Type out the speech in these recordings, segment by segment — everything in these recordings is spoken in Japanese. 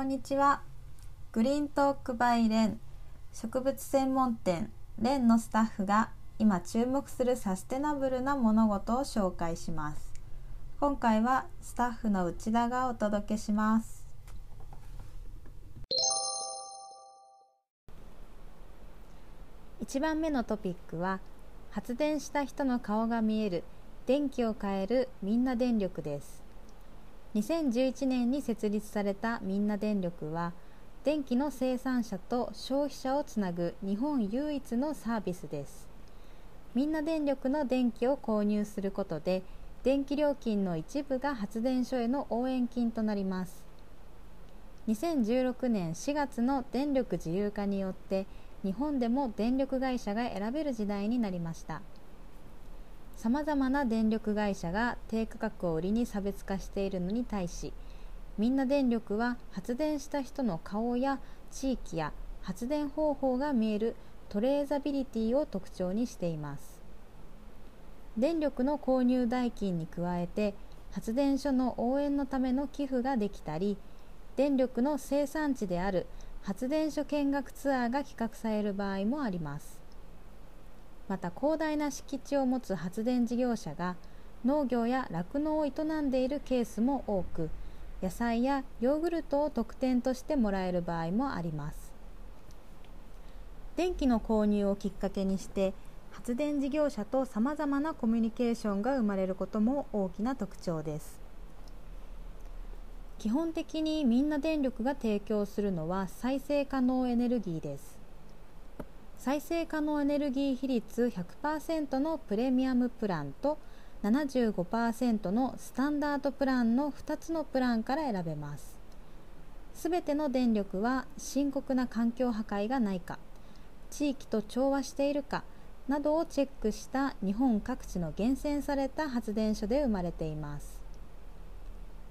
こんにちは。グリーントークバイレン。植物専門店。レンのスタッフが今注目するサステナブルな物事を紹介します。今回はスタッフの内田がお届けします。1番目のトピックは発電した人の顔が見える電気を変えるみんな電力です。2011年に設立されたみんな電力は電気の生産者と消費者をつなぐ日本唯一のサービスです。みんな電力の電気を購入することで電気料金の一部が発電所への応援金となります。2016年4月の電力自由化によって日本でも電力会社が選べる時代になりました。さまざまな電力会社が低価格を売りに差別化しているのに対しみんな電力は発電した人の顔や地域や発電方法が見えるトレーザビリティを特徴にしています。電力の購入代金に加えて発電所の応援のための寄付ができたり電力の生産地である発電所見学ツアーが企画される場合もあります。また広大な敷地を持つ発電事業者が農業や酪農を営んでいるケースも多く野菜やヨーグルトを特典としてもらえる場合もあります。電気の購入をきっかけにして発電事業者とさまざまなコミュニケーションが生まれることも大きな特徴です。基本的にみんな電力が提供するのは再生可能エネルギーです。再生可能エネルギー比率100%のプレミアムプランと75%のスタンダードプランの2つのプランから選べます。すべての電力は深刻な環境破壊がないか地域と調和しているかなどをチェックした日本各地の厳選された発電所で生まれています。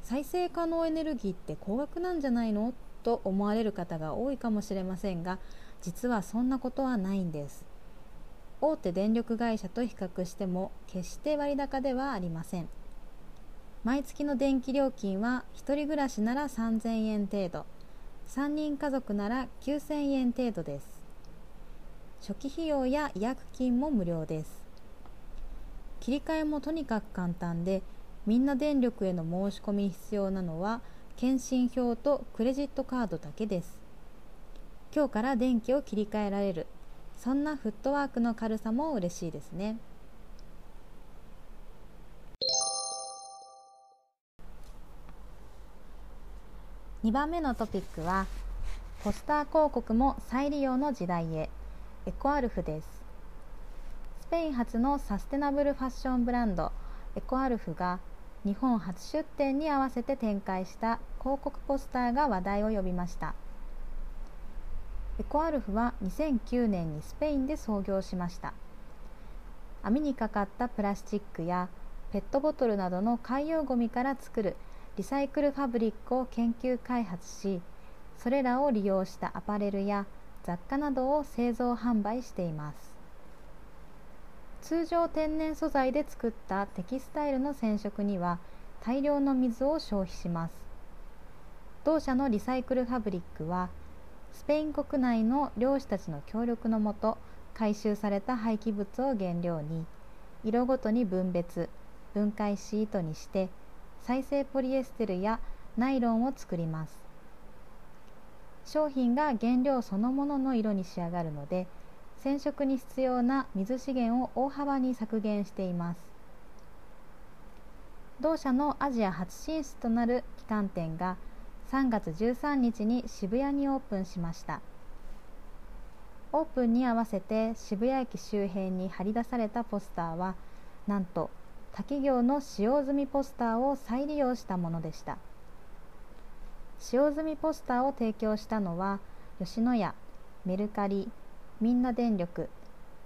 再生可能エネルギーって高額なんじゃないの？と思われる方が多いかもしれませんが実はそんなことはないんです。大手電力会社と比較しても決して割高ではありません。毎月の電気料金は1人暮らしなら3000円程度。3人家族なら9000円程度です。初期費用や違約金も無料です。切り替えもとにかく簡単でみんな電力への申し込み必要なのは検診票とクレジットカードだけです。今日から電気を切り替えられる。そんなフットワークの軽さも嬉しいですね。2番目のトピックはポスター広告も再利用の時代へ。エコアルフです。スペイン発のサステナブルファッションブランドエコアルフが日本初出店に合わせて展開した広告ポスターが話題を呼びました。エコアルフは2009年にスペインで創業しました。網にかかったプラスチックやペットボトルなどの海洋ごみから作るリサイクルファブリックを研究開発しそれらを利用したアパレルや雑貨などを製造販売しています。通常天然素材で作ったテキスタイルの染色には大量の水を消費します。同社のリサイクルファブリックはスペイン国内の漁師たちの協力のもと回収された廃棄物を原料に色ごとに分別分解し糸にして再生ポリエステルやナイロンを作ります。商品が原料そのものの色に仕上がるので染色に必要な水資源を大幅に削減しています。同社のアジア初進出となる旗艦店が3月13日に渋谷にオープンしました。オープンに合わせて渋谷駅周辺に貼り出されたポスターはなんと他企業の使用済みポスターを再利用したものでした。使用済みポスターを提供したのは吉野家メルカリみんな電力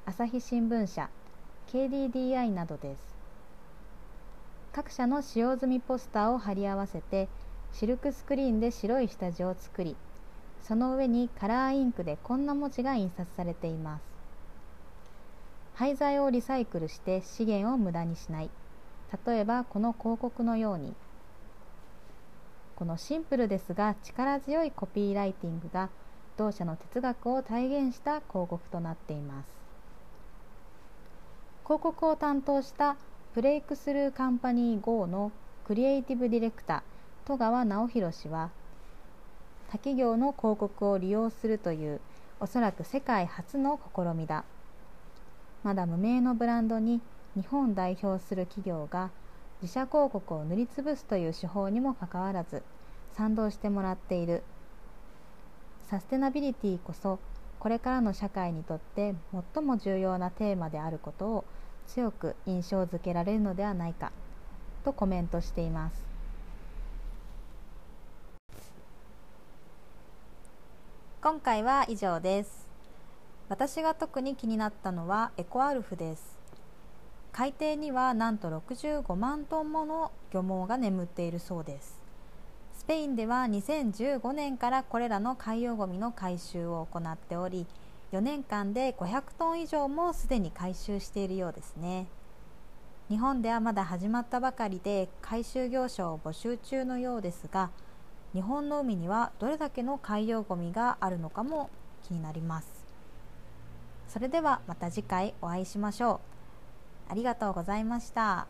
朝日新聞社 KDDI などです。各社の使用済みポスターを貼り合わせてシルクスクリーンで白い下地を作りその上にカラーインクでこんな文字が印刷されています。廃材をリサイクルして資源を無駄にしない。例えばこの広告のようにこのシンプルですが力強いコピーライティングが同社の哲学を体現した広告となっています。広告を担当したブレイクスルーカンパニー GO のクリエイティブディレクター戸川直弘氏は他企業の広告を利用するというおそらく世界初の試みだ。まだ無名のブランドに日本代表する企業が自社広告を塗りつぶすという手法にもかかわらず賛同してもらっている。サステナビリティこそこれからの社会にとって最も重要なテーマであることを強く印象づけられるのではないかとコメントしています。今回は以上です。私が特に気になったのはエコアルフです。海底にはなんと65万トンもの漁網が眠っているそうです。スペインでは2015年からこれらの海洋ごみの回収を行っており4年間で500トン以上もすでに回収しているようですね。日本ではまだ始まったばかりで回収業者を募集中のようですが日本の海にはどれだけの海洋ごみがあるのかも気になりますそれではまた次回お会いしましょうありがとうございました。